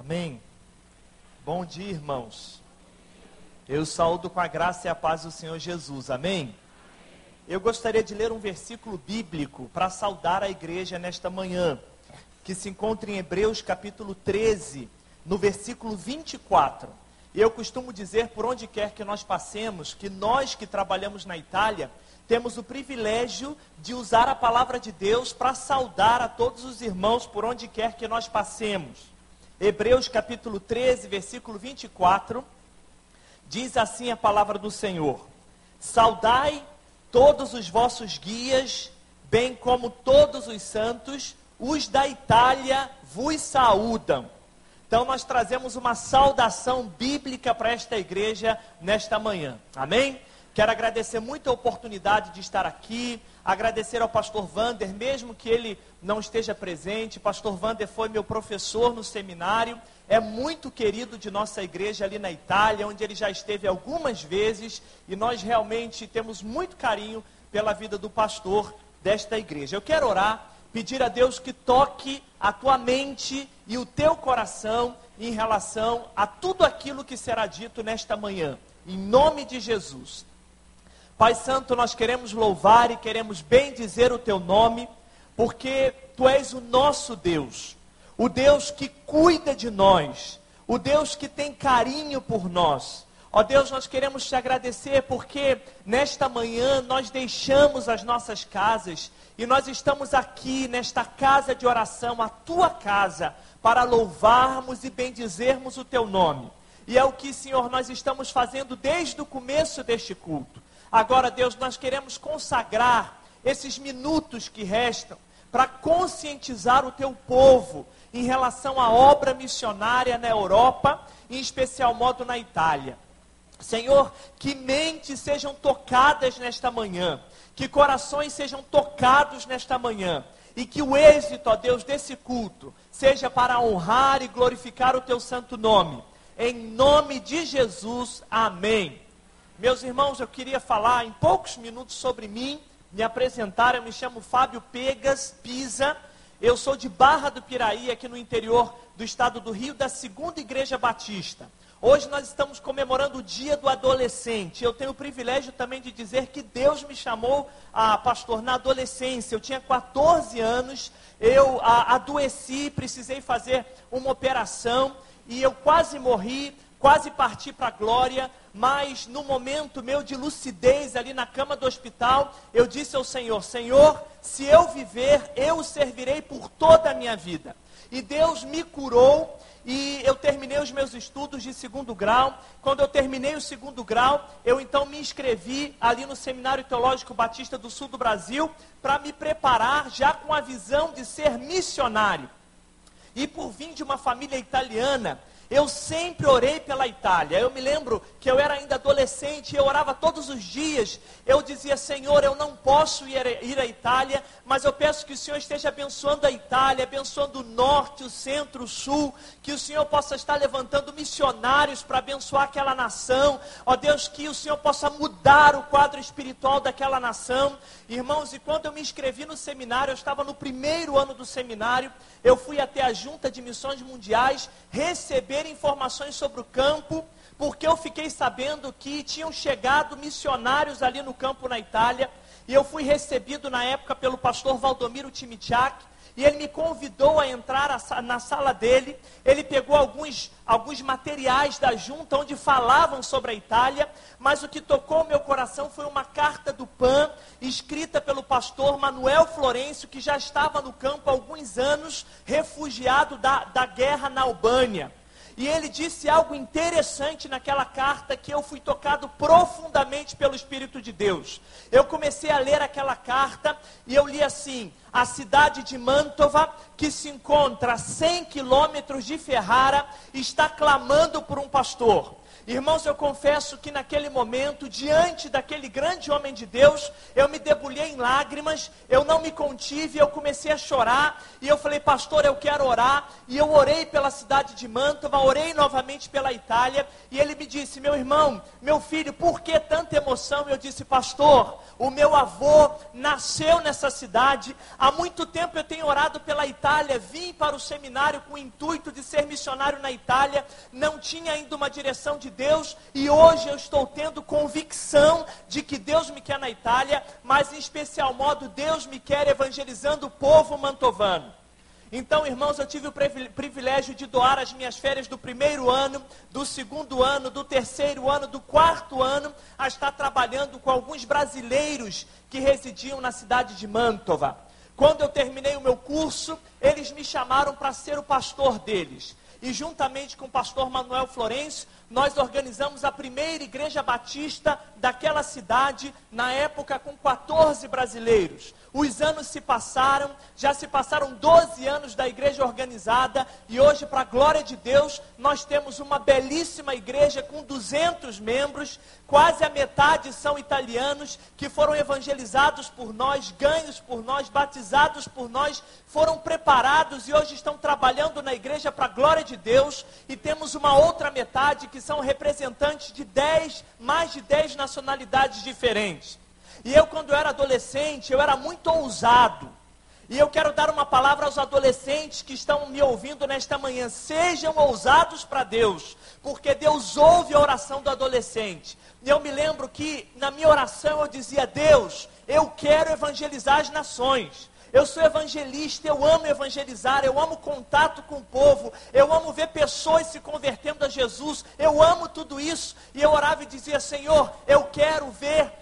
Amém. Bom dia, irmãos. Eu saúdo com a graça e a paz do Senhor Jesus. Amém. Eu gostaria de ler um versículo bíblico para saudar a igreja nesta manhã, que se encontra em Hebreus capítulo 13, no versículo 24. E eu costumo dizer por onde quer que nós passemos, que nós que trabalhamos na Itália, temos o privilégio de usar a palavra de Deus para saudar a todos os irmãos por onde quer que nós passemos. Hebreus capítulo 13, versículo 24, diz assim a palavra do Senhor: Saudai todos os vossos guias, bem como todos os santos, os da Itália vos saúdam. Então nós trazemos uma saudação bíblica para esta igreja nesta manhã. Amém? Quero agradecer muito a oportunidade de estar aqui, agradecer ao pastor Vander, mesmo que ele não esteja presente. Pastor Vander foi meu professor no seminário, é muito querido de nossa igreja ali na Itália, onde ele já esteve algumas vezes, e nós realmente temos muito carinho pela vida do pastor desta igreja. Eu quero orar, pedir a Deus que toque a tua mente e o teu coração em relação a tudo aquilo que será dito nesta manhã. Em nome de Jesus. Pai Santo, nós queremos louvar e queremos bendizer o teu nome, porque tu és o nosso Deus, o Deus que cuida de nós, o Deus que tem carinho por nós. Ó Deus, nós queremos te agradecer porque nesta manhã nós deixamos as nossas casas e nós estamos aqui nesta casa de oração, a tua casa, para louvarmos e bendizermos o teu nome. E é o que, Senhor, nós estamos fazendo desde o começo deste culto. Agora, Deus, nós queremos consagrar esses minutos que restam para conscientizar o teu povo em relação à obra missionária na Europa, em especial modo na Itália. Senhor, que mentes sejam tocadas nesta manhã, que corações sejam tocados nesta manhã, e que o êxito, ó Deus, desse culto seja para honrar e glorificar o teu santo nome. Em nome de Jesus, amém. Meus irmãos, eu queria falar em poucos minutos sobre mim, me apresentar. Eu me chamo Fábio Pegas Pisa. Eu sou de Barra do Piraí, aqui no interior do estado do Rio, da Segunda Igreja Batista. Hoje nós estamos comemorando o Dia do Adolescente. Eu tenho o privilégio também de dizer que Deus me chamou a pastor na adolescência. Eu tinha 14 anos, eu a, adoeci, precisei fazer uma operação e eu quase morri, quase parti para a glória, mas no momento meu de lucidez ali na cama do hospital, eu disse ao Senhor: Senhor, se eu viver, eu o servirei por toda a minha vida. E Deus me curou e eu terminei os meus estudos de segundo grau. Quando eu terminei o segundo grau, eu então me inscrevi ali no Seminário Teológico Batista do Sul do Brasil para me preparar já com a visão de ser missionário. E por vir de uma família italiana, eu sempre orei pela Itália. Eu me lembro que eu era ainda adolescente, eu orava todos os dias. Eu dizia, Senhor, eu não posso ir à Itália, mas eu peço que o Senhor esteja abençoando a Itália, abençoando o norte, o centro, o sul, que o Senhor possa estar levantando missionários para abençoar aquela nação. Ó Deus, que o Senhor possa mudar o quadro espiritual daquela nação. Irmãos, e quando eu me inscrevi no seminário, eu estava no primeiro ano do seminário, eu fui até a Junta de Missões Mundiais receber informações sobre o campo, porque eu fiquei sabendo que tinham chegado missionários ali no campo na Itália, e eu fui recebido na época pelo pastor Valdomiro Timichak, e ele me convidou a entrar na sala dele. Ele pegou alguns, alguns materiais da junta onde falavam sobre a Itália, mas o que tocou meu coração foi uma carta do PAN, escrita pelo pastor Manuel Florencio, que já estava no campo há alguns anos, refugiado da, da guerra na Albânia. E ele disse algo interessante naquela carta que eu fui tocado profundamente pelo Espírito de Deus. Eu comecei a ler aquela carta e eu li assim: a cidade de Mantova, que se encontra a 100 quilômetros de Ferrara, está clamando por um pastor. Irmãos, eu confesso que naquele momento, diante daquele grande homem de Deus, eu me debulhei em lágrimas, eu não me contive, eu comecei a chorar, e eu falei, pastor, eu quero orar, e eu orei pela cidade de Mantova, orei novamente pela Itália, e ele me disse, meu irmão, meu filho, por que tanta emoção? Eu disse, pastor, o meu avô nasceu nessa cidade, Há muito tempo eu tenho orado pela Itália, vim para o seminário com o intuito de ser missionário na Itália, não tinha ainda uma direção de Deus e hoje eu estou tendo convicção de que Deus me quer na Itália, mas em especial modo Deus me quer evangelizando o povo mantovano. Então, irmãos, eu tive o privilégio de doar as minhas férias do primeiro ano, do segundo ano, do terceiro ano, do quarto ano, a estar trabalhando com alguns brasileiros que residiam na cidade de Mantova. Quando eu terminei o meu curso, eles me chamaram para ser o pastor deles. E juntamente com o pastor Manuel Florencio, nós organizamos a primeira igreja batista daquela cidade, na época com 14 brasileiros. Os anos se passaram, já se passaram 12 anos da igreja organizada e hoje, para a glória de Deus, nós temos uma belíssima igreja com 200 membros, quase a metade são italianos que foram evangelizados por nós, ganhos por nós, batizados por nós, foram preparados e hoje estão trabalhando na igreja para a glória de Deus. E temos uma outra metade que são representantes de 10, mais de 10 nacionalidades diferentes. E eu, quando era adolescente, eu era muito ousado. E eu quero dar uma palavra aos adolescentes que estão me ouvindo nesta manhã. Sejam ousados para Deus, porque Deus ouve a oração do adolescente. E eu me lembro que na minha oração eu dizia: Deus, eu quero evangelizar as nações. Eu sou evangelista, eu amo evangelizar, eu amo contato com o povo, eu amo ver pessoas se convertendo a Jesus, eu amo tudo isso. E eu orava e dizia: Senhor, eu quero ver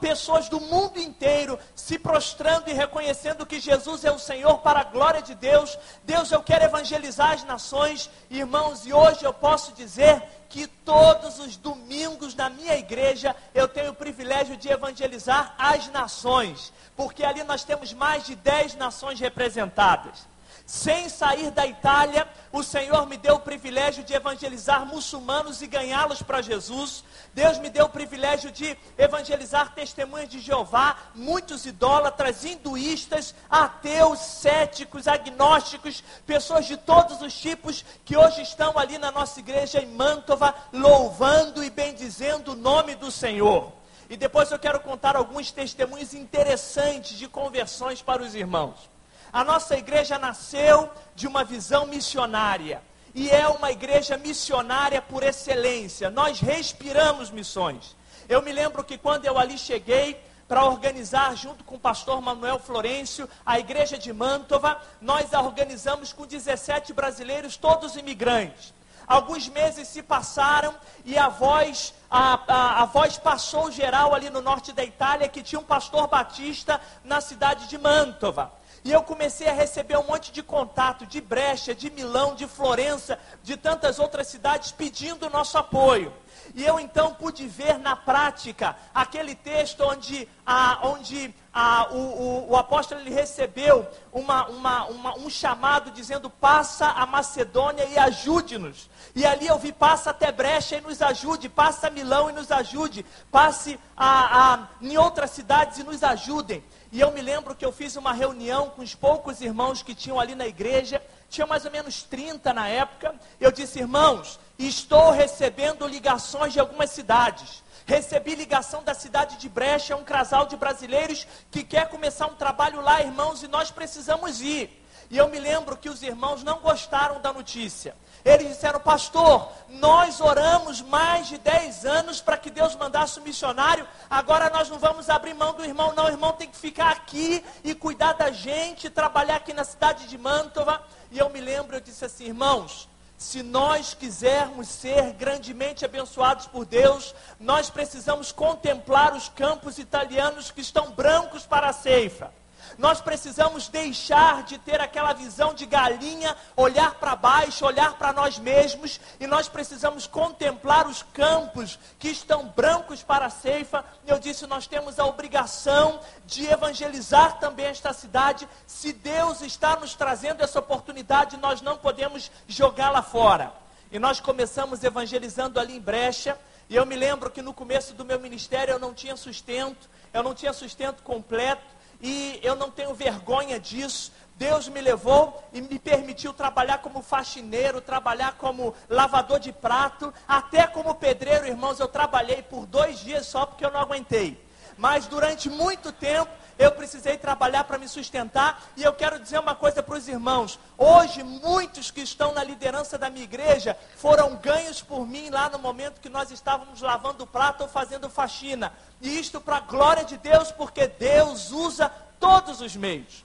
pessoas do mundo inteiro se prostrando e reconhecendo que Jesus é o Senhor para a glória de Deus. Deus, eu quero evangelizar as nações, irmãos, e hoje eu posso dizer que todos os domingos na minha igreja eu tenho o privilégio de evangelizar as nações, porque ali nós temos mais de 10 nações representadas. Sem sair da Itália, o Senhor me deu o privilégio de evangelizar muçulmanos e ganhá-los para Jesus. Deus me deu o privilégio de evangelizar testemunhas de Jeová, muitos idólatras, hinduístas, ateus, céticos, agnósticos, pessoas de todos os tipos que hoje estão ali na nossa igreja em Mantova, louvando e bendizendo o nome do Senhor. E depois eu quero contar alguns testemunhos interessantes de conversões para os irmãos. A nossa igreja nasceu de uma visão missionária. E é uma igreja missionária por excelência. Nós respiramos missões. Eu me lembro que quando eu ali cheguei, para organizar, junto com o pastor Manuel Florencio, a igreja de Mantova. Nós a organizamos com 17 brasileiros, todos imigrantes. Alguns meses se passaram e a voz, a, a, a, voz passou geral ali no norte da Itália que tinha um pastor batista na cidade de Mantova. E eu comecei a receber um monte de contato de Brecha, de Milão, de Florença, de tantas outras cidades pedindo o nosso apoio. E eu então pude ver na prática aquele texto onde, a, onde a, o, o, o, apóstolo ele recebeu uma, uma, uma, um chamado dizendo: passa a Macedônia e ajude-nos. E ali eu vi: passa até Brecha e nos ajude, passa a Milão e nos ajude, passe a, a, em outras cidades e nos ajudem. E eu me lembro que eu fiz uma reunião com os poucos irmãos que tinham ali na igreja, tinha mais ou menos 30 na época. Eu disse, irmãos, estou recebendo ligações de algumas cidades. Recebi ligação da cidade de Brecha, um casal de brasileiros que quer começar um trabalho lá, irmãos, e nós precisamos ir. E eu me lembro que os irmãos não gostaram da notícia. Eles disseram, pastor, nós oramos mais de 10 anos para que Deus mandasse um missionário, agora nós não vamos abrir mão do irmão, não, o irmão tem que ficar aqui e cuidar da gente, trabalhar aqui na cidade de Mantova. E eu me lembro, eu disse assim, irmãos, se nós quisermos ser grandemente abençoados por Deus, nós precisamos contemplar os campos italianos que estão brancos para a ceifa. Nós precisamos deixar de ter aquela visão de galinha, olhar para baixo, olhar para nós mesmos, e nós precisamos contemplar os campos que estão brancos para a ceifa. Eu disse, nós temos a obrigação de evangelizar também esta cidade. Se Deus está nos trazendo essa oportunidade, nós não podemos jogá-la fora. E nós começamos evangelizando ali em Brecha. E eu me lembro que no começo do meu ministério eu não tinha sustento, eu não tinha sustento completo e eu não tenho vergonha disso. Deus me levou e me permitiu trabalhar como faxineiro, trabalhar como lavador de prato, até como pedreiro, irmãos. Eu trabalhei por dois dias só porque eu não aguentei. Mas durante muito tempo eu precisei trabalhar para me sustentar. E eu quero dizer uma coisa para os irmãos: hoje, muitos que estão na liderança da minha igreja foram ganhos por mim lá no momento que nós estávamos lavando prato ou fazendo faxina. E isto para a glória de Deus, porque Deus usa todos os meios.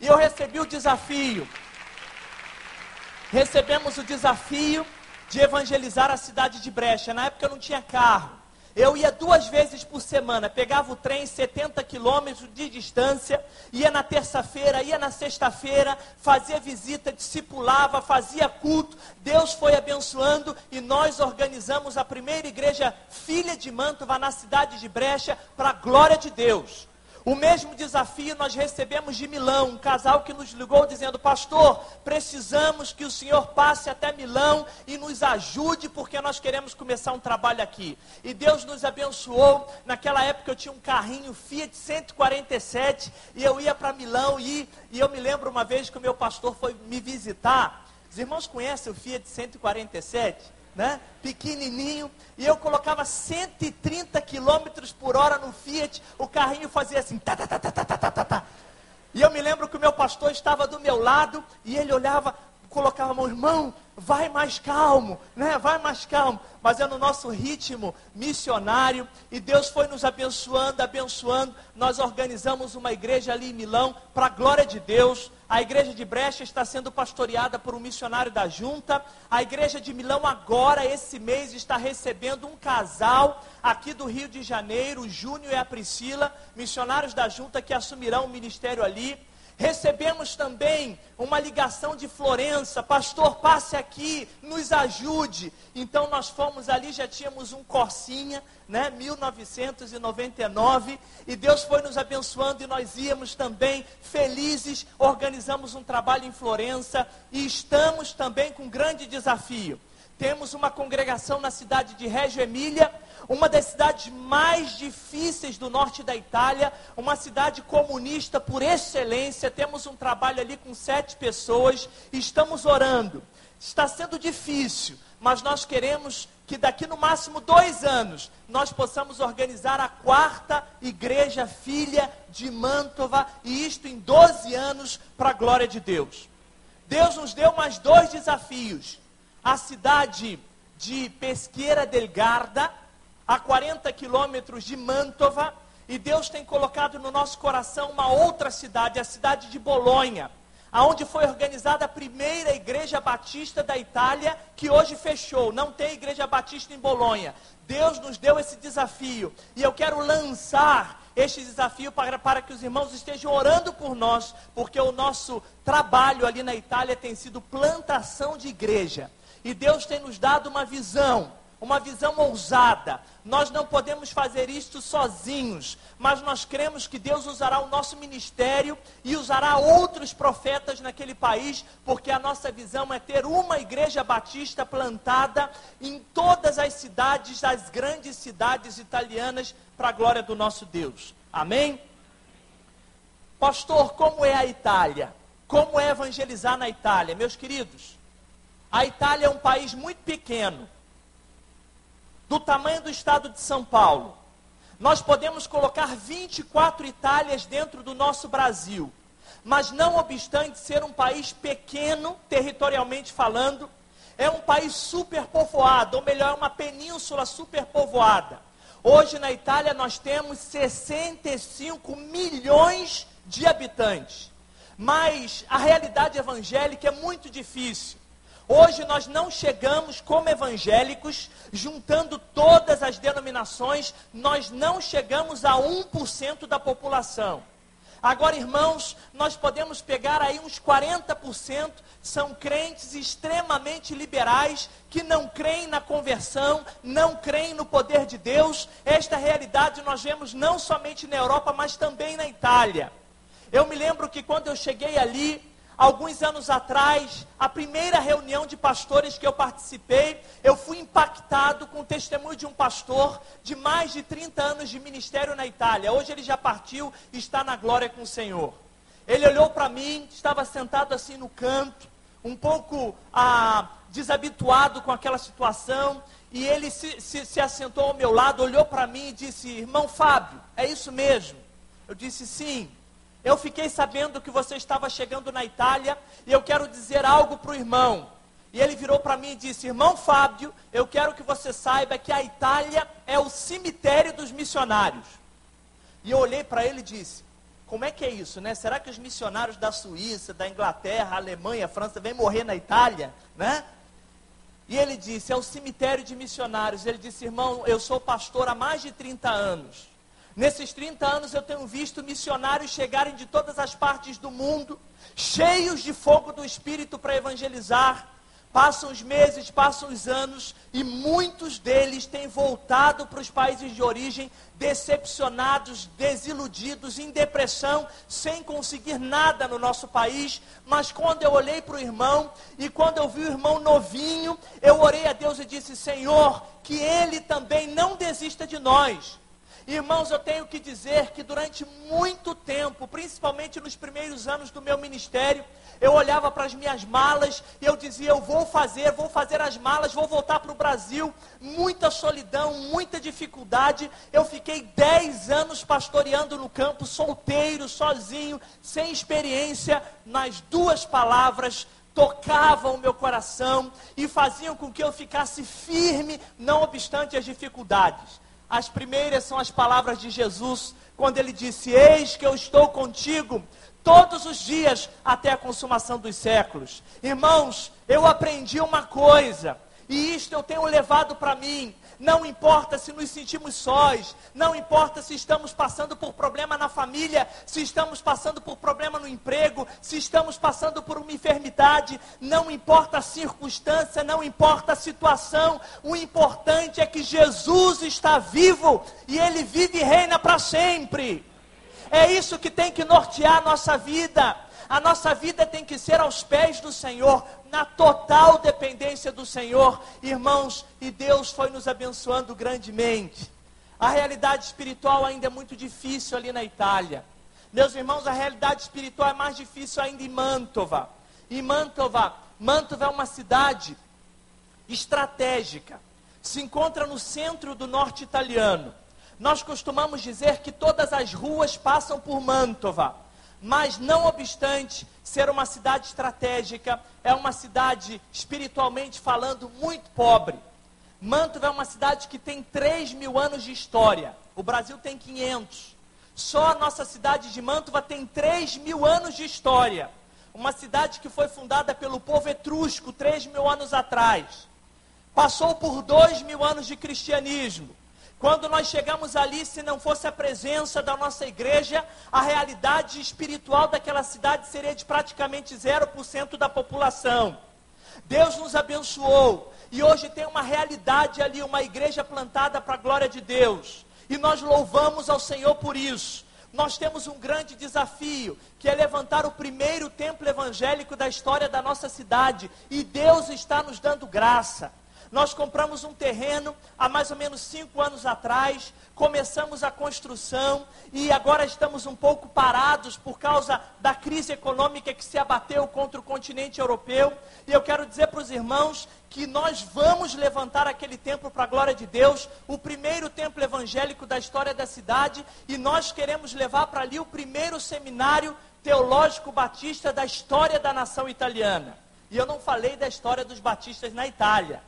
E eu recebi o desafio. Recebemos o desafio de evangelizar a cidade de Brecha. Na época eu não tinha carro. Eu ia duas vezes por semana, pegava o trem 70 quilômetros de distância, ia na terça-feira, ia na sexta-feira, fazia visita, discipulava, fazia culto. Deus foi abençoando e nós organizamos a primeira igreja filha de Mantova na cidade de Brecha, para a glória de Deus. O mesmo desafio nós recebemos de Milão, um casal que nos ligou dizendo: Pastor, precisamos que o senhor passe até Milão e nos ajude, porque nós queremos começar um trabalho aqui. E Deus nos abençoou. Naquela época eu tinha um carrinho Fiat 147 e eu ia para Milão e, e eu me lembro uma vez que o meu pastor foi me visitar. Os irmãos conhecem o Fiat 147? Né? Pequenininho, e eu colocava 130 quilômetros por hora no Fiat, o carrinho fazia assim, tá, tá, tá, tá, tá, tá, tá, tá. E eu me lembro que o meu pastor estava do meu lado e ele olhava, colocava a mão, irmão, vai mais calmo, né? Vai mais calmo. Mas é no nosso ritmo missionário e Deus foi nos abençoando, abençoando. Nós organizamos uma igreja ali em Milão para a glória de Deus. A igreja de Brecha está sendo pastoreada por um missionário da junta. A igreja de Milão agora esse mês está recebendo um casal aqui do Rio de Janeiro, o Júnior e a Priscila, missionários da junta que assumirão o ministério ali. Recebemos também uma ligação de Florença, pastor, passe aqui, nos ajude. Então nós fomos ali, já tínhamos um Corsinha, né, 1999, e Deus foi nos abençoando e nós íamos também felizes, organizamos um trabalho em Florença e estamos também com um grande desafio. Temos uma congregação na cidade de Reggio Emília, uma das cidades mais difíceis do norte da Itália, uma cidade comunista por excelência. Temos um trabalho ali com sete pessoas, estamos orando. Está sendo difícil, mas nós queremos que daqui no máximo dois anos nós possamos organizar a quarta igreja filha de Mantova, e isto em 12 anos, para a glória de Deus. Deus nos deu mais dois desafios. A cidade de Pesqueira del Garda, a 40 quilômetros de Mantova, e Deus tem colocado no nosso coração uma outra cidade, a cidade de Bolonha, aonde foi organizada a primeira igreja batista da Itália, que hoje fechou. Não tem igreja batista em Bolonha. Deus nos deu esse desafio, e eu quero lançar este desafio para, para que os irmãos estejam orando por nós, porque o nosso trabalho ali na Itália tem sido plantação de igreja. E Deus tem nos dado uma visão uma visão ousada. Nós não podemos fazer isto sozinhos, mas nós cremos que Deus usará o nosso ministério e usará outros profetas naquele país, porque a nossa visão é ter uma igreja batista plantada em todas as cidades, as grandes cidades italianas, para a glória do nosso Deus. Amém? Pastor, como é a Itália? Como é evangelizar na Itália? Meus queridos, a Itália é um país muito pequeno do tamanho do estado de São Paulo, nós podemos colocar 24 Itálias dentro do nosso Brasil. Mas não obstante ser um país pequeno, territorialmente falando, é um país superpovoado, ou melhor, é uma península superpovoada. Hoje na Itália nós temos 65 milhões de habitantes. Mas a realidade evangélica é muito difícil. Hoje nós não chegamos como evangélicos, juntando todas as denominações, nós não chegamos a 1% da população. Agora, irmãos, nós podemos pegar aí uns 40%, são crentes extremamente liberais, que não creem na conversão, não creem no poder de Deus. Esta realidade nós vemos não somente na Europa, mas também na Itália. Eu me lembro que quando eu cheguei ali, Alguns anos atrás, a primeira reunião de pastores que eu participei, eu fui impactado com o testemunho de um pastor de mais de 30 anos de ministério na Itália. Hoje ele já partiu e está na glória com o Senhor. Ele olhou para mim, estava sentado assim no canto, um pouco ah, desabituado com aquela situação, e ele se, se, se assentou ao meu lado, olhou para mim e disse: Irmão Fábio, é isso mesmo. Eu disse: Sim. Eu fiquei sabendo que você estava chegando na Itália e eu quero dizer algo para o irmão. E ele virou para mim e disse: Irmão Fábio, eu quero que você saiba que a Itália é o cemitério dos missionários. E eu olhei para ele e disse: Como é que é isso, né? Será que os missionários da Suíça, da Inglaterra, Alemanha, França vêm morrer na Itália, né? E ele disse: É o cemitério de missionários. Ele disse: Irmão, eu sou pastor há mais de 30 anos. Nesses 30 anos eu tenho visto missionários chegarem de todas as partes do mundo, cheios de fogo do Espírito para evangelizar. Passam os meses, passam os anos e muitos deles têm voltado para os países de origem decepcionados, desiludidos, em depressão, sem conseguir nada no nosso país. Mas quando eu olhei para o irmão e quando eu vi o irmão novinho, eu orei a Deus e disse: Senhor, que ele também não desista de nós Irmãos, eu tenho que dizer que durante muito tempo, principalmente nos primeiros anos do meu ministério, eu olhava para as minhas malas e eu dizia: Eu vou fazer, vou fazer as malas, vou voltar para o Brasil. Muita solidão, muita dificuldade. Eu fiquei dez anos pastoreando no campo, solteiro, sozinho, sem experiência, nas duas palavras tocavam o meu coração e faziam com que eu ficasse firme, não obstante as dificuldades. As primeiras são as palavras de Jesus, quando ele disse: Eis que eu estou contigo todos os dias até a consumação dos séculos. Irmãos, eu aprendi uma coisa, e isto eu tenho levado para mim. Não importa se nos sentimos sós, não importa se estamos passando por problema na família, se estamos passando por problema no emprego, se estamos passando por uma enfermidade, não importa a circunstância, não importa a situação, o importante é que Jesus está vivo e ele vive e reina para sempre. É isso que tem que nortear a nossa vida. A nossa vida tem que ser aos pés do Senhor, na total dependência do Senhor, irmãos, e Deus foi nos abençoando grandemente. A realidade espiritual ainda é muito difícil ali na Itália. Meus irmãos, a realidade espiritual é mais difícil ainda em Mantova. Em Mantova, Mantova é uma cidade estratégica. Se encontra no centro do norte italiano. Nós costumamos dizer que todas as ruas passam por Mantova. Mas, não obstante ser uma cidade estratégica, é uma cidade, espiritualmente falando, muito pobre. Mantova é uma cidade que tem 3 mil anos de história. O Brasil tem 500. Só a nossa cidade de Mantova tem 3 mil anos de história. Uma cidade que foi fundada pelo povo etrusco 3 mil anos atrás. Passou por 2 mil anos de cristianismo. Quando nós chegamos ali, se não fosse a presença da nossa igreja, a realidade espiritual daquela cidade seria de praticamente 0% da população. Deus nos abençoou e hoje tem uma realidade ali, uma igreja plantada para a glória de Deus. E nós louvamos ao Senhor por isso. Nós temos um grande desafio, que é levantar o primeiro templo evangélico da história da nossa cidade, e Deus está nos dando graça. Nós compramos um terreno há mais ou menos cinco anos atrás, começamos a construção e agora estamos um pouco parados por causa da crise econômica que se abateu contra o continente europeu. E eu quero dizer para os irmãos que nós vamos levantar aquele templo para a glória de Deus, o primeiro templo evangélico da história da cidade, e nós queremos levar para ali o primeiro seminário teológico batista da história da nação italiana. E eu não falei da história dos batistas na Itália.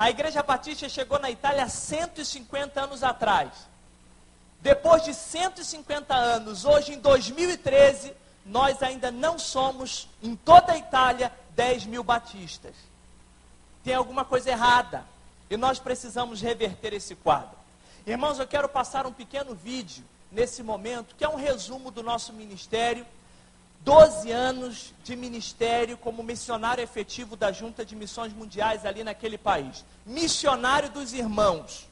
A Igreja Batista chegou na Itália há 150 anos atrás. Depois de 150 anos, hoje em 2013, nós ainda não somos, em toda a Itália, 10 mil batistas. Tem alguma coisa errada. E nós precisamos reverter esse quadro. Irmãos, eu quero passar um pequeno vídeo nesse momento, que é um resumo do nosso ministério 12 anos de ministério como missionário efetivo da Junta de Missões Mundiais ali naquele país. Missionário dos irmãos.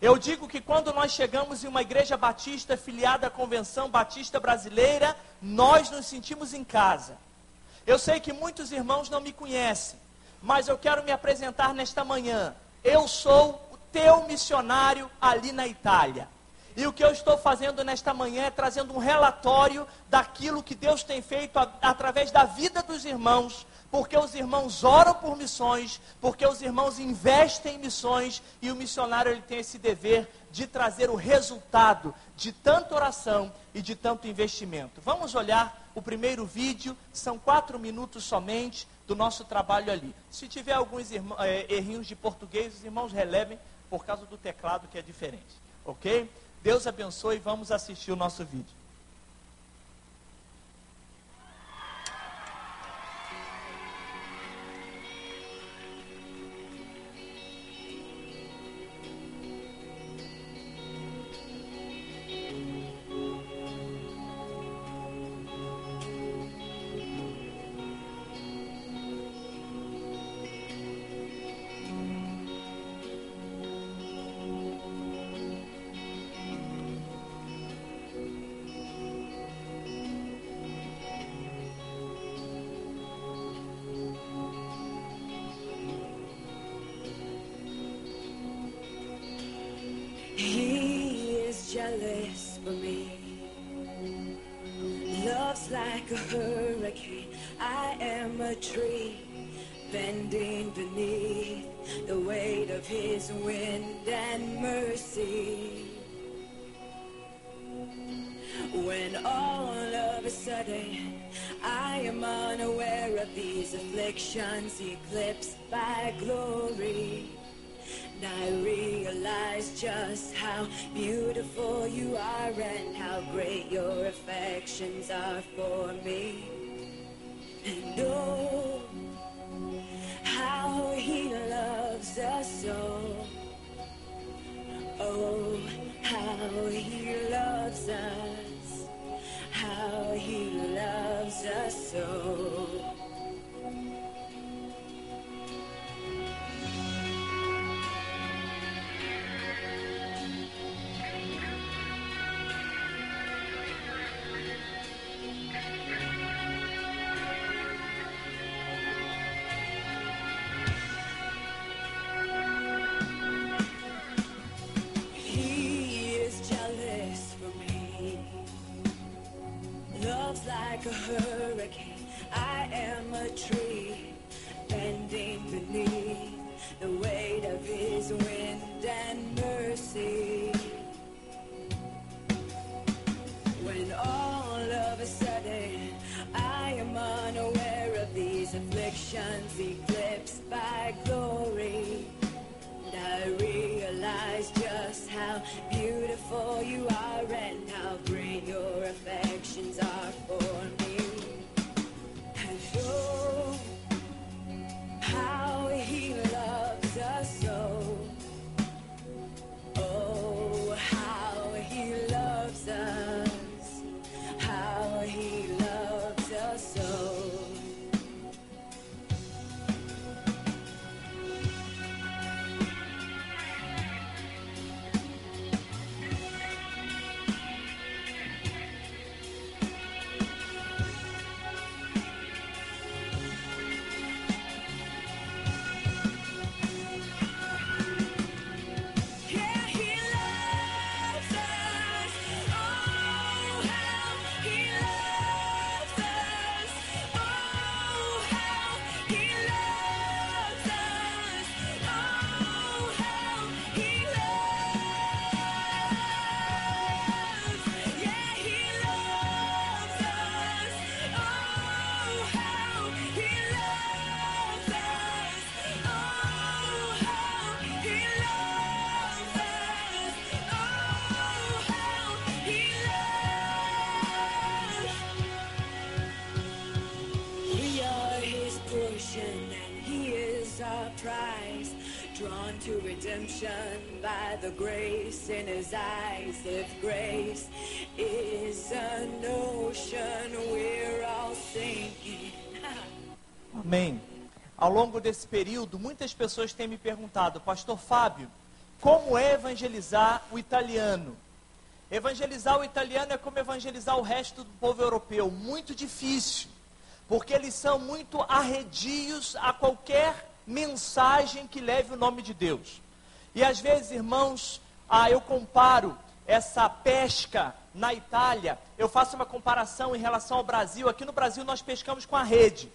Eu digo que quando nós chegamos em uma igreja batista filiada à Convenção Batista Brasileira, nós nos sentimos em casa. Eu sei que muitos irmãos não me conhecem, mas eu quero me apresentar nesta manhã. Eu sou o teu missionário ali na Itália. E o que eu estou fazendo nesta manhã é trazendo um relatório daquilo que Deus tem feito a, através da vida dos irmãos porque os irmãos oram por missões, porque os irmãos investem em missões e o missionário ele tem esse dever de trazer o resultado de tanta oração e de tanto investimento. Vamos olhar o primeiro vídeo, são quatro minutos somente do nosso trabalho ali. Se tiver alguns irmãos, é, errinhos de português, os irmãos relevem por causa do teclado que é diferente, ok? Deus abençoe e vamos assistir o nosso vídeo. His wind and mercy. When all of a sudden I am unaware of these afflictions eclipsed by glory. And I realize just how beautiful you are and how great your affections are for me. And oh, soul. A hurricane. I am a tree the grace in his eyes. If grace is an ocean, we're all sinking. Amém. Ao longo desse período, muitas pessoas têm me perguntado, Pastor Fábio, como é evangelizar o italiano? Evangelizar o italiano é como evangelizar o resto do povo europeu, muito difícil, porque eles são muito arredios a qualquer mensagem que leve o nome de Deus. E às vezes, irmãos, ah, eu comparo essa pesca na Itália, eu faço uma comparação em relação ao Brasil. Aqui no Brasil nós pescamos com a rede.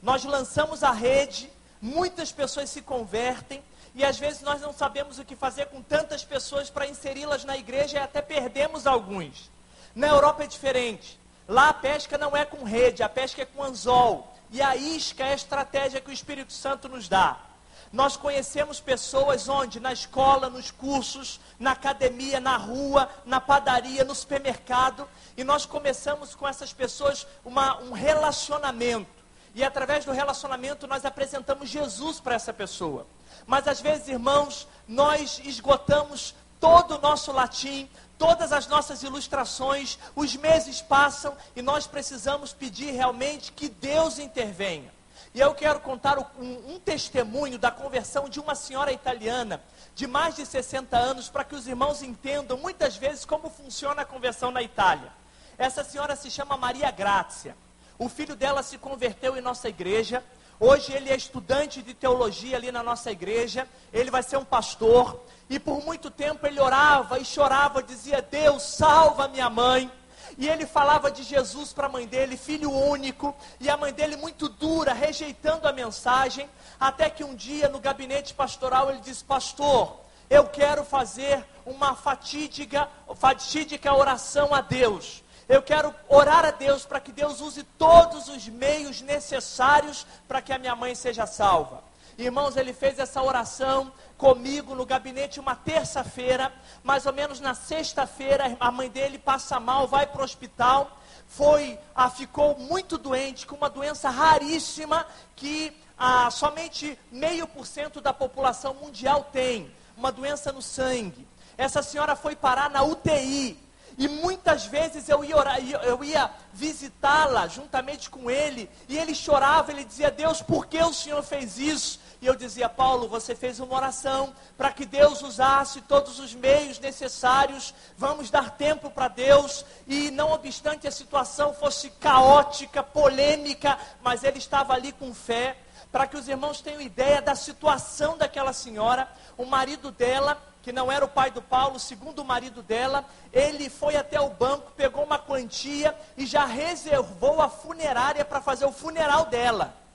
Nós lançamos a rede, muitas pessoas se convertem e às vezes nós não sabemos o que fazer com tantas pessoas para inseri-las na igreja e até perdemos alguns. Na Europa é diferente. Lá a pesca não é com rede, a pesca é com anzol. E a isca é a estratégia que o Espírito Santo nos dá. Nós conhecemos pessoas onde? Na escola, nos cursos, na academia, na rua, na padaria, no supermercado. E nós começamos com essas pessoas uma, um relacionamento. E através do relacionamento nós apresentamos Jesus para essa pessoa. Mas às vezes, irmãos, nós esgotamos todo o nosso latim, todas as nossas ilustrações, os meses passam e nós precisamos pedir realmente que Deus intervenha. E eu quero contar um, um, testemunho da conversão de uma senhora italiana de mais de 60 anos, para que os irmãos entendam muitas vezes como funciona a conversão na Itália. Essa senhora se chama Maria Grazia. O filho dela se converteu em nossa igreja. Hoje ele é estudante de teologia ali na nossa igreja. Ele vai ser um pastor. E por muito tempo ele orava e chorava, dizia: Deus, salva minha mãe. E ele falava de Jesus para a mãe dele, filho único, e a mãe dele muito dura, rejeitando a mensagem, até que um dia no gabinete pastoral ele disse: Pastor, eu quero fazer uma fatídica, fatídica oração a Deus. Eu quero orar a Deus para que Deus use todos os meios necessários para que a minha mãe seja salva. Irmãos, ele fez essa oração comigo no gabinete uma terça-feira, mais ou menos na sexta-feira, a mãe dele passa mal, vai para o hospital, foi, ah, ficou muito doente, com uma doença raríssima que ah, somente meio por cento da população mundial tem, uma doença no sangue. Essa senhora foi parar na UTI. E muitas vezes eu ia, eu ia visitá-la juntamente com ele, e ele chorava, ele dizia: Deus, por que o Senhor fez isso? E eu dizia, Paulo, você fez uma oração para que Deus usasse todos os meios necessários. Vamos dar tempo para Deus. E não obstante a situação fosse caótica, polêmica, mas ele estava ali com fé. Para que os irmãos tenham ideia da situação daquela senhora, o marido dela que não era o pai do Paulo, segundo o marido dela, ele foi até o banco, pegou uma quantia e já reservou a funerária para fazer o funeral dela.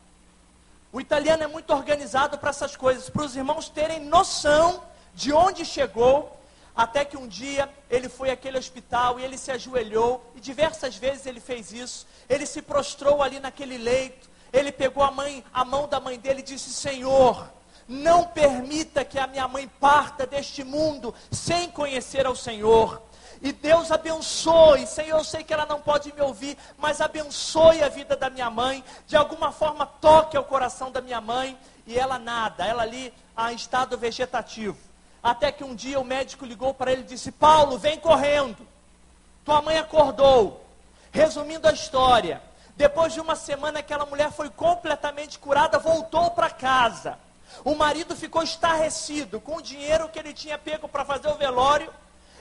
O italiano é muito organizado para essas coisas, para os irmãos terem noção de onde chegou, até que um dia ele foi àquele hospital e ele se ajoelhou, e diversas vezes ele fez isso. Ele se prostrou ali naquele leito, ele pegou a mãe, a mão da mãe dele e disse: "Senhor, não permita que a minha mãe parta deste mundo sem conhecer ao Senhor. E Deus abençoe, Senhor, eu sei que ela não pode me ouvir, mas abençoe a vida da minha mãe, de alguma forma toque ao coração da minha mãe, e ela nada, ela ali em estado vegetativo. Até que um dia o médico ligou para ele e disse: Paulo, vem correndo, tua mãe acordou. Resumindo a história, depois de uma semana aquela mulher foi completamente curada, voltou para casa. O marido ficou estarrecido com o dinheiro que ele tinha pego para fazer o velório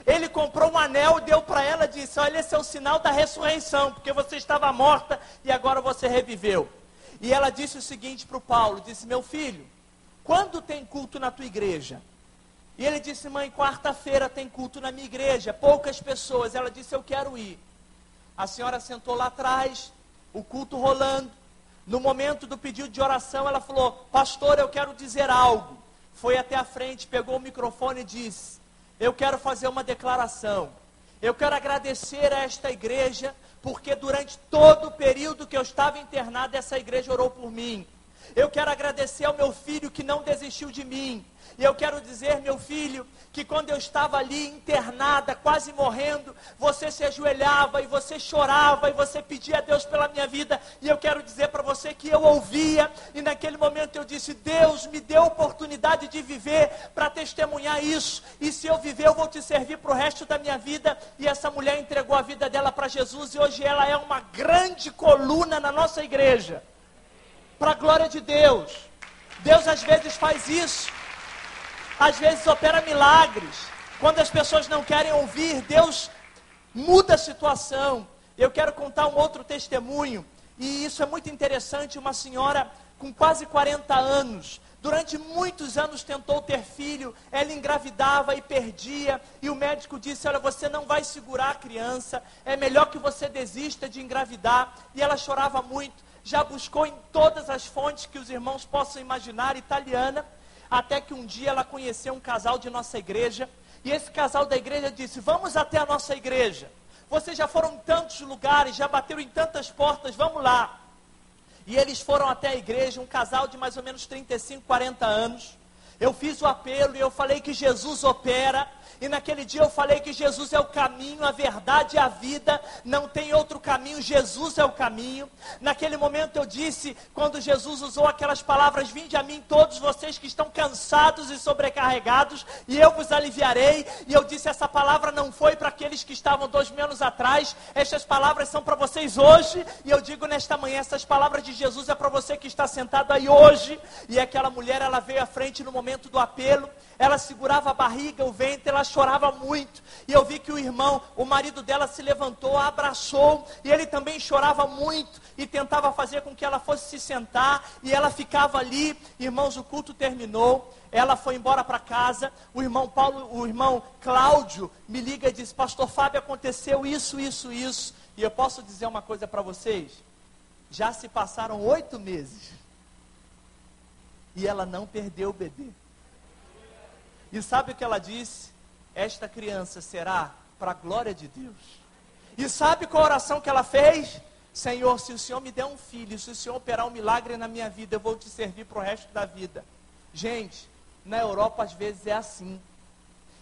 ele comprou um anel, deu para ela e disse: Olha, esse é o sinal da ressurreição, porque você estava morta e agora você reviveu. E ela disse o seguinte para o Paulo: disse, Meu filho, quando tem culto na tua igreja? E ele disse: Mãe, quarta-feira tem culto na minha igreja, poucas pessoas. Ela disse: Eu quero ir. A senhora sentou lá atrás, o culto rolando. No momento do pedido de oração, ela falou: Pastor, eu quero dizer algo. Foi até a frente, pegou o microfone e disse: eu quero fazer uma declaração. Eu quero agradecer a esta igreja, porque durante todo o período que eu estava internado, essa igreja orou por mim. Eu quero agradecer ao meu filho que não desistiu de mim. E eu quero dizer, meu filho, que quando eu estava ali internada, quase morrendo, você se ajoelhava e você chorava e você pedia a Deus pela minha vida. E eu quero dizer para você que eu ouvia e naquele momento eu disse: Deus me deu oportunidade de viver para testemunhar isso. E se eu viver, eu vou te servir para o resto da minha vida. E essa mulher entregou a vida dela para Jesus e hoje ela é uma grande coluna na nossa igreja. Para a glória de Deus. Deus às vezes faz isso às vezes opera milagres. Quando as pessoas não querem ouvir, Deus muda a situação. Eu quero contar um outro testemunho, e isso é muito interessante. Uma senhora com quase 40 anos, durante muitos anos tentou ter filho, ela engravidava e perdia, e o médico disse: Olha, você não vai segurar a criança, é melhor que você desista de engravidar. E ela chorava muito. já buscou em todas as fontes que os irmãos possam imaginar, italiana, até que um dia ela conheceu um casal de nossa igreja, e esse casal da igreja disse: Vamos até a nossa igreja. Vocês já foram em tantos lugares, já bateram em tantas portas, vamos lá. E eles foram até a igreja, um casal de mais ou menos 35, 40 anos. Eu fiz o apelo e eu falei que Jesus opera e naquele dia eu falei que Jesus é o caminho, a verdade e a vida, não tem outro caminho, Jesus é o caminho. Naquele momento eu disse, quando Jesus usou aquelas palavras: Vinde a mim, todos vocês que estão cansados e sobrecarregados, e eu vos aliviarei. E eu disse: Essa palavra não foi para aqueles que estavam dois mil anos atrás, estas palavras são para vocês hoje. E eu digo nesta manhã: essas palavras de Jesus é para você que está sentado aí hoje. E aquela mulher, ela veio à frente no momento do apelo ela segurava a barriga, o ventre, ela chorava muito. E eu vi que o irmão, o marido dela se levantou, a abraçou, e ele também chorava muito e tentava fazer com que ela fosse se sentar, e ela ficava ali. Irmãos, o culto terminou. Ela foi embora para casa. O irmão Paulo, o irmão Cláudio me liga e diz: "Pastor Fábio, aconteceu isso, isso, isso". E eu posso dizer uma coisa para vocês? Já se passaram oito meses. E ela não perdeu o bebê. E sabe o que ela disse? Esta criança será para a glória de Deus. E sabe qual oração que ela fez? Senhor, se o Senhor me der um filho, se o Senhor operar um milagre na minha vida, eu vou te servir para o resto da vida. Gente, na Europa às vezes é assim.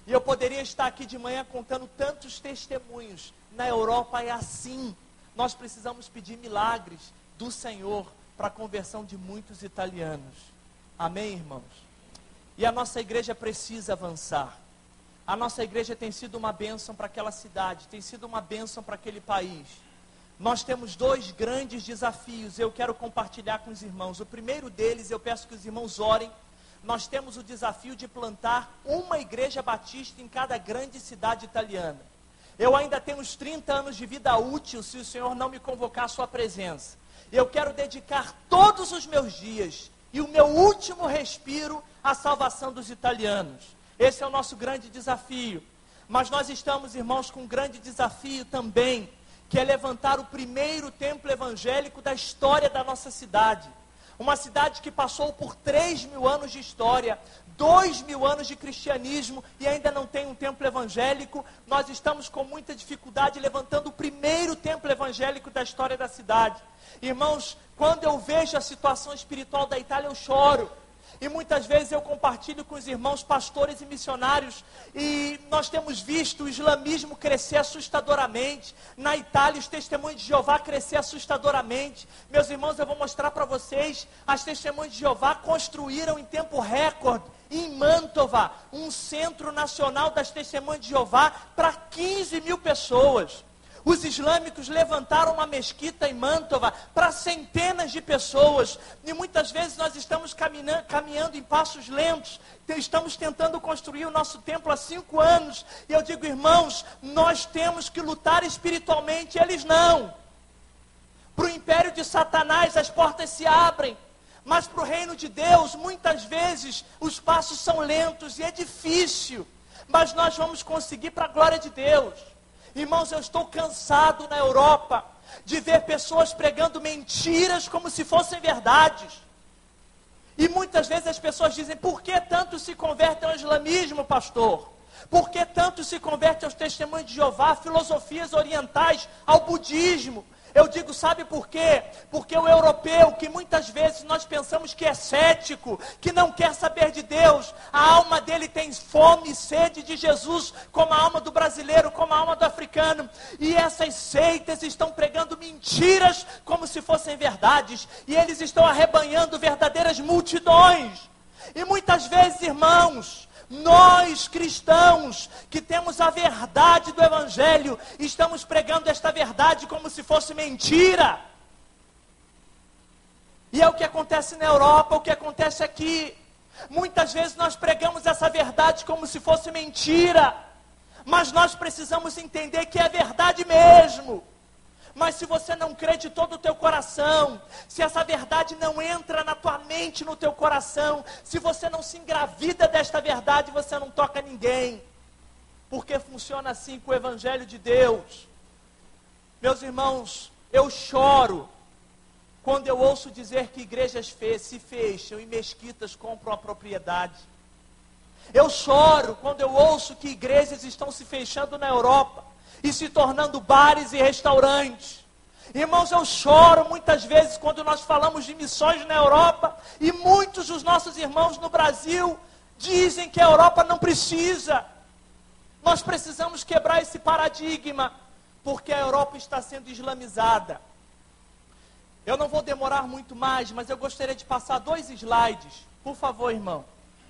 E eu poderia estar aqui de manhã contando tantos testemunhos. Na Europa é assim. Nós precisamos pedir milagres do Senhor para a conversão de muitos italianos. Amém, irmãos? E a nossa igreja precisa avançar. A nossa igreja tem sido uma bênção para aquela cidade, tem sido uma bênção para aquele país. Nós temos dois grandes desafios, eu quero compartilhar com os irmãos. O primeiro deles, eu peço que os irmãos orem. Nós temos o desafio de plantar uma igreja batista em cada grande cidade italiana. Eu ainda tenho uns 30 anos de vida útil se o Senhor não me convocar à sua presença. Eu quero dedicar todos os meus dias e o meu último respiro à salvação dos italianos. Esse é o nosso grande desafio. Mas nós estamos, irmãos, com um grande desafio também, que é levantar o primeiro templo evangélico da história da nossa cidade. Uma cidade que passou por 3 mil anos de história, 2 mil anos de cristianismo e ainda não tem um templo evangélico. Nós estamos com muita dificuldade levantando o primeiro templo evangélico da história da cidade. Irmãos, quando eu vejo a situação espiritual da Itália, eu choro. E muitas vezes eu compartilho com os irmãos pastores e missionários, e nós temos visto o islamismo crescer assustadoramente. Na Itália, os testemunhos de Jeová crescer assustadoramente. Meus irmãos, eu vou mostrar para vocês: as testemunhas de Jeová construíram em tempo recorde, em Mantova, um centro nacional das testemunhas de Jeová para 15 mil pessoas. Os islâmicos levantaram uma mesquita em Mantova para centenas de pessoas. E muitas vezes nós estamos caminhando, caminhando em passos lentos. Estamos tentando construir o nosso templo há cinco anos. E eu digo, irmãos, nós temos que lutar espiritualmente, eles não. Para o império de Satanás as portas se abrem. Mas para o reino de Deus, muitas vezes os passos são lentos e é difícil. Mas nós vamos conseguir para a glória de Deus. Irmãos, eu estou cansado na Europa de ver pessoas pregando mentiras como se fossem verdades. E muitas vezes as pessoas dizem: por que tanto se convertem ao islamismo, pastor? Por que tanto se converte aos testemunhos de Jeová, filosofias orientais, ao budismo? Eu digo, sabe por quê? Porque o europeu, que muitas vezes nós pensamos que é cético, que não quer saber de Deus, a alma dele tem fome e sede de Jesus, como a alma do brasileiro, como a alma do africano. E essas seitas estão pregando mentiras como se fossem verdades, e eles estão arrebanhando verdadeiras multidões. E muitas vezes, irmãos, nós cristãos que temos a verdade do Evangelho, estamos pregando esta verdade como se fosse mentira. E é o que acontece na Europa, o que acontece aqui. Muitas vezes nós pregamos essa verdade como se fosse mentira, mas nós precisamos entender que é verdade mesmo. Mas se você não crê de todo o teu coração, se essa verdade não entra na tua mente, no teu coração, se você não se engravida desta verdade, você não toca ninguém. Porque funciona assim com o evangelho de Deus. Meus irmãos, eu choro quando eu ouço dizer que igrejas fe se fecham e mesquitas compram a propriedade. Eu choro quando eu ouço que igrejas estão se fechando na Europa e se tornando bares e restaurantes. Irmãos, eu choro muitas vezes quando nós falamos de missões na Europa e muitos dos nossos irmãos no Brasil dizem que a Europa não precisa. Nós precisamos quebrar esse paradigma, porque a Europa está sendo islamizada. Eu não vou demorar muito mais, mas eu gostaria de passar dois slides, por favor, irmão,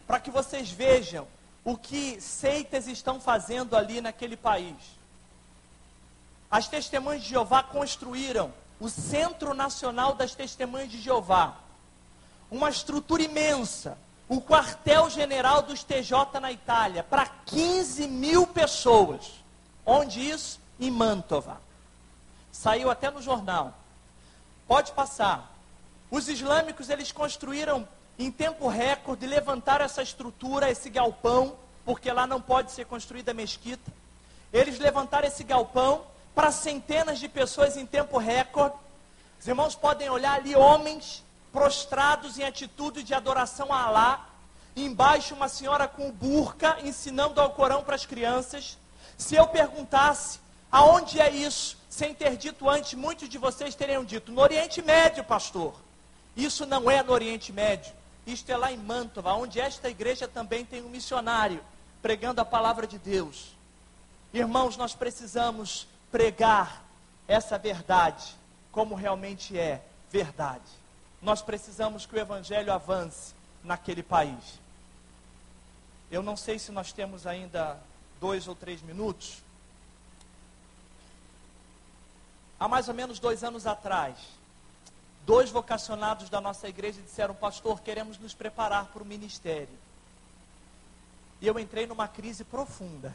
para que vocês vejam o que seitas estão fazendo ali naquele país. As testemunhas de Jeová construíram o Centro Nacional das Testemunhas de Jeová. Uma estrutura imensa. O quartel-general dos TJ na Itália, para 15 mil pessoas. Onde isso? Em Mantova. Saiu até no jornal. Pode passar. Os islâmicos, eles construíram em tempo recorde, levantaram essa estrutura, esse galpão, porque lá não pode ser construída mesquita. Eles levantaram esse galpão para centenas de pessoas em tempo recorde. Os irmãos podem olhar ali homens prostrados em atitude de adoração a Alá. Embaixo, uma senhora com burca ensinando ao Corão para as crianças. Se eu perguntasse aonde é isso, sem ter dito antes, muitos de vocês teriam dito: no Oriente Médio, pastor. Isso não é no Oriente Médio. Isto é lá em Mantova, onde esta igreja também tem um missionário pregando a palavra de Deus. Irmãos, nós precisamos pregar essa verdade como realmente é verdade. Nós precisamos que o evangelho avance naquele país. Eu não sei se nós temos ainda dois ou três minutos. Há mais ou menos dois anos atrás, dois vocacionados da nossa igreja disseram: Pastor, queremos nos preparar para o ministério. E eu entrei numa crise profunda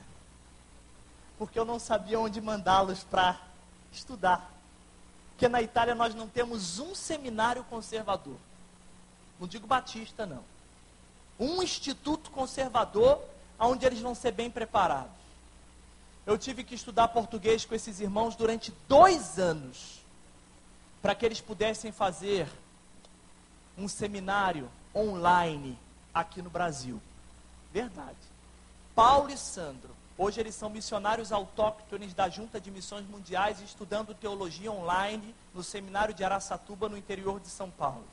porque eu não sabia onde mandá-los para estudar. Porque na Itália nós não temos um seminário conservador. Não digo batista, não. Um instituto conservador onde eles vão ser bem preparados. Eu tive que estudar português com esses irmãos durante dois anos para que eles pudessem fazer um seminário online aqui no Brasil. Verdade. Paulo e Sandro Hoje eles são missionários autóctones da Junta de Missões Mundiais, estudando teologia online no seminário de Araçatuba, no interior de São Paulo.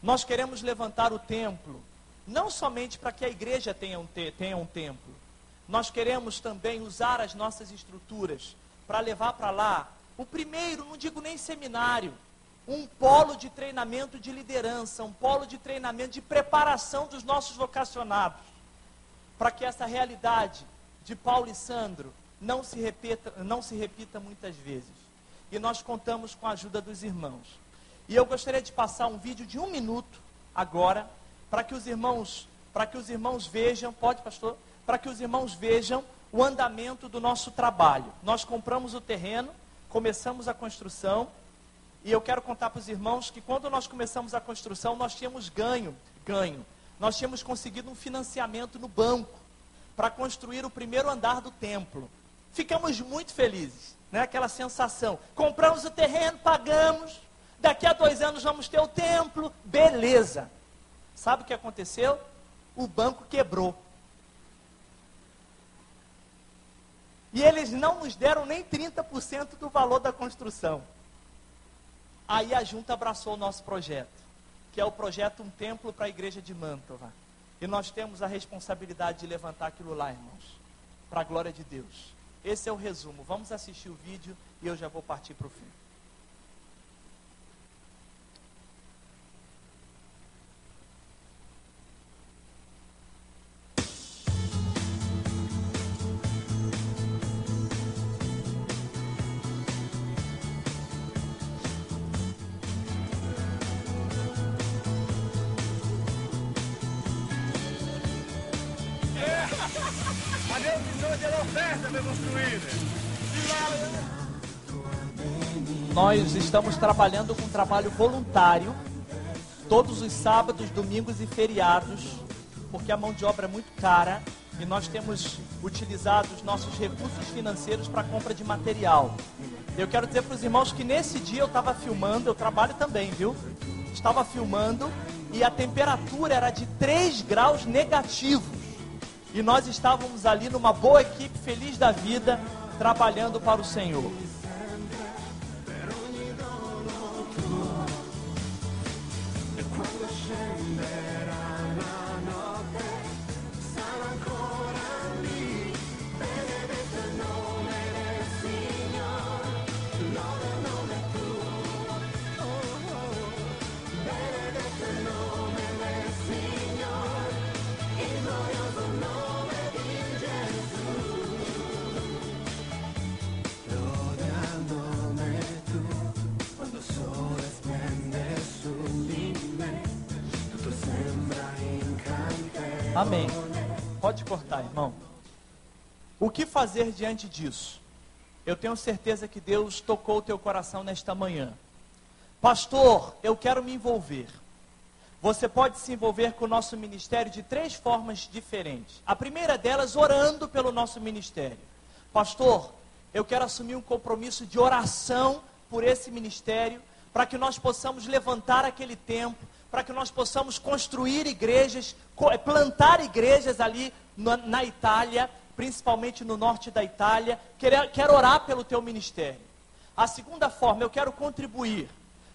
Nós queremos levantar o templo, não somente para que a igreja tenha um, te tenha um templo, nós queremos também usar as nossas estruturas para levar para lá o primeiro, não digo nem seminário, um polo de treinamento de liderança, um polo de treinamento de preparação dos nossos vocacionados para que essa realidade de Paulo e Sandro não se repita, não se repita muitas vezes. E nós contamos com a ajuda dos irmãos. E eu gostaria de passar um vídeo de um minuto agora para que os irmãos, para que os irmãos vejam, pode, pastor, para que os irmãos vejam o andamento do nosso trabalho. Nós compramos o terreno, começamos a construção, e eu quero contar para os irmãos que quando nós começamos a construção, nós tínhamos ganho, ganho nós tínhamos conseguido um financiamento no banco para construir o primeiro andar do templo. Ficamos muito felizes, né? Aquela sensação. Compramos o terreno, pagamos. Daqui a dois anos vamos ter o templo, beleza. Sabe o que aconteceu? O banco quebrou. E eles não nos deram nem 30% do valor da construção. Aí a junta abraçou o nosso projeto que é o projeto Um Templo para a Igreja de Mantova. E nós temos a responsabilidade de levantar aquilo lá, irmãos, para a glória de Deus. Esse é o resumo. Vamos assistir o vídeo e eu já vou partir para o fim. Estamos trabalhando com trabalho voluntário, todos os sábados, domingos e feriados, porque a mão de obra é muito cara e nós temos utilizado os nossos recursos financeiros para compra de material. Eu quero dizer para os irmãos que nesse dia eu estava filmando, eu trabalho também, viu? Estava filmando e a temperatura era de 3 graus negativos. E nós estávamos ali numa boa equipe, feliz da vida, trabalhando para o Senhor. Amém. Pode cortar, irmão. O que fazer diante disso? Eu tenho certeza que Deus tocou o teu coração nesta manhã. Pastor, eu quero me envolver. Você pode se envolver com o nosso ministério de três formas diferentes. A primeira delas, orando pelo nosso ministério. Pastor, eu quero assumir um compromisso de oração por esse ministério, para que nós possamos levantar aquele tempo, para que nós possamos construir igrejas, co- plantar igrejas ali na, Itália, principalmente no norte da Itália. Quero orar pelo teu ministério. A segunda forma, eu quero contribuir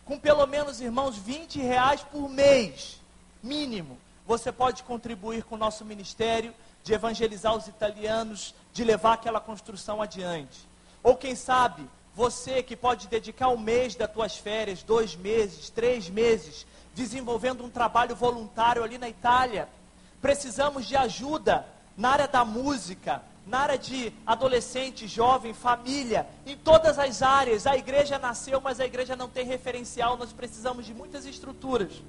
com pelo menos, irmãos, 20 reais por mês, mínimo. Você pode contribuir com o nosso ministério de evangelizar os italianos, de levar aquela construção adiante. Ou quem sabe, você que pode dedicar um mês das tuas férias, dois meses, três meses, desenvolvendo um trabalho voluntário ali na Itália. Precisamos de ajuda na área da música, na área de adolescente, jovem, família, em todas as áreas. A igreja nasceu, mas a igreja não tem referencial, nós precisamos de muitas estruturas.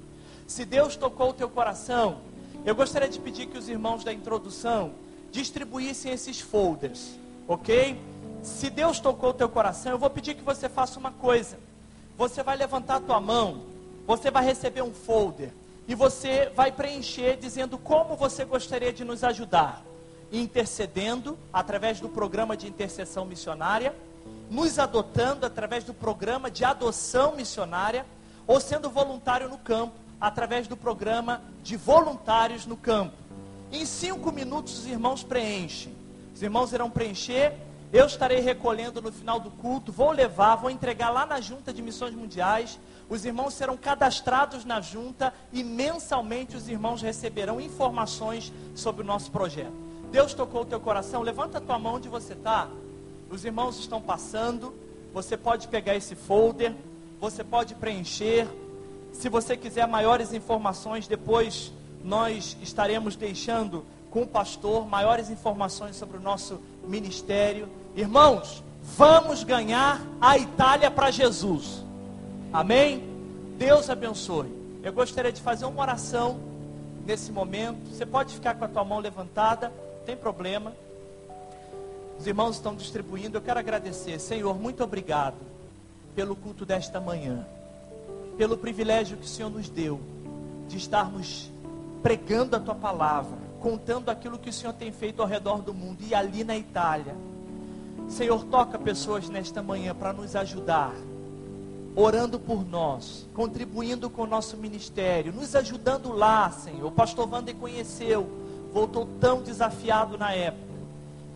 Se Deus tocou o teu coração, eu gostaria de pedir que os irmãos da introdução distribuíssem esses folders, ok? Se Deus tocou o teu coração, eu vou pedir que você faça uma coisa. Você vai levantar a tua mão, você vai receber um folder e você vai preencher dizendo como você gostaria de nos ajudar, intercedendo através do programa de intercessão missionária, nos adotando através do programa de adoção missionária ou sendo voluntário no campo através do programa de voluntários no campo. Em cinco minutos os irmãos preenchem. Os irmãos irão preencher. Eu estarei recolhendo no final do culto. Vou levar, vou entregar lá na Junta de Missões Mundiais. Os irmãos serão cadastrados na junta e mensalmente os irmãos receberão informações sobre o nosso projeto. Deus tocou o teu coração? Levanta a tua mão onde você está. Os irmãos estão passando. Você pode pegar esse folder. Você pode preencher. Se você quiser maiores informações, depois nós estaremos deixando com o pastor maiores informações sobre o nosso ministério. Irmãos, vamos ganhar a Itália para Jesus. Amém? Deus abençoe. Eu gostaria de fazer uma oração nesse momento. Você pode ficar com a tua mão levantada, não tem problema. Os irmãos estão distribuindo. Eu quero agradecer, Senhor, muito obrigado pelo culto desta manhã, pelo privilégio que o Senhor nos deu de estarmos pregando a tua palavra, contando aquilo que o Senhor tem feito ao redor do mundo e ali na Itália. Senhor, toca pessoas nesta manhã para nos ajudar, orando por nós, contribuindo com o nosso ministério, nos ajudando lá, Senhor. O pastor Wander conheceu, voltou tão desafiado na época.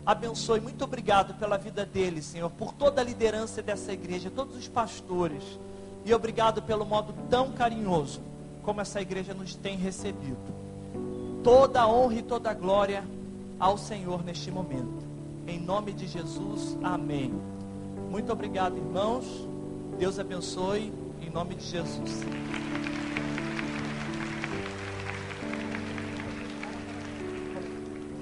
Abençoe, muito obrigado pela vida dele, Senhor, por toda a liderança dessa igreja, todos os pastores. E obrigado pelo modo tão carinhoso como essa igreja nos tem recebido. Toda a honra e toda a glória ao Senhor neste momento. Em nome de Jesus, amém. Muito obrigado, irmãos. Deus abençoe, em nome de Jesus.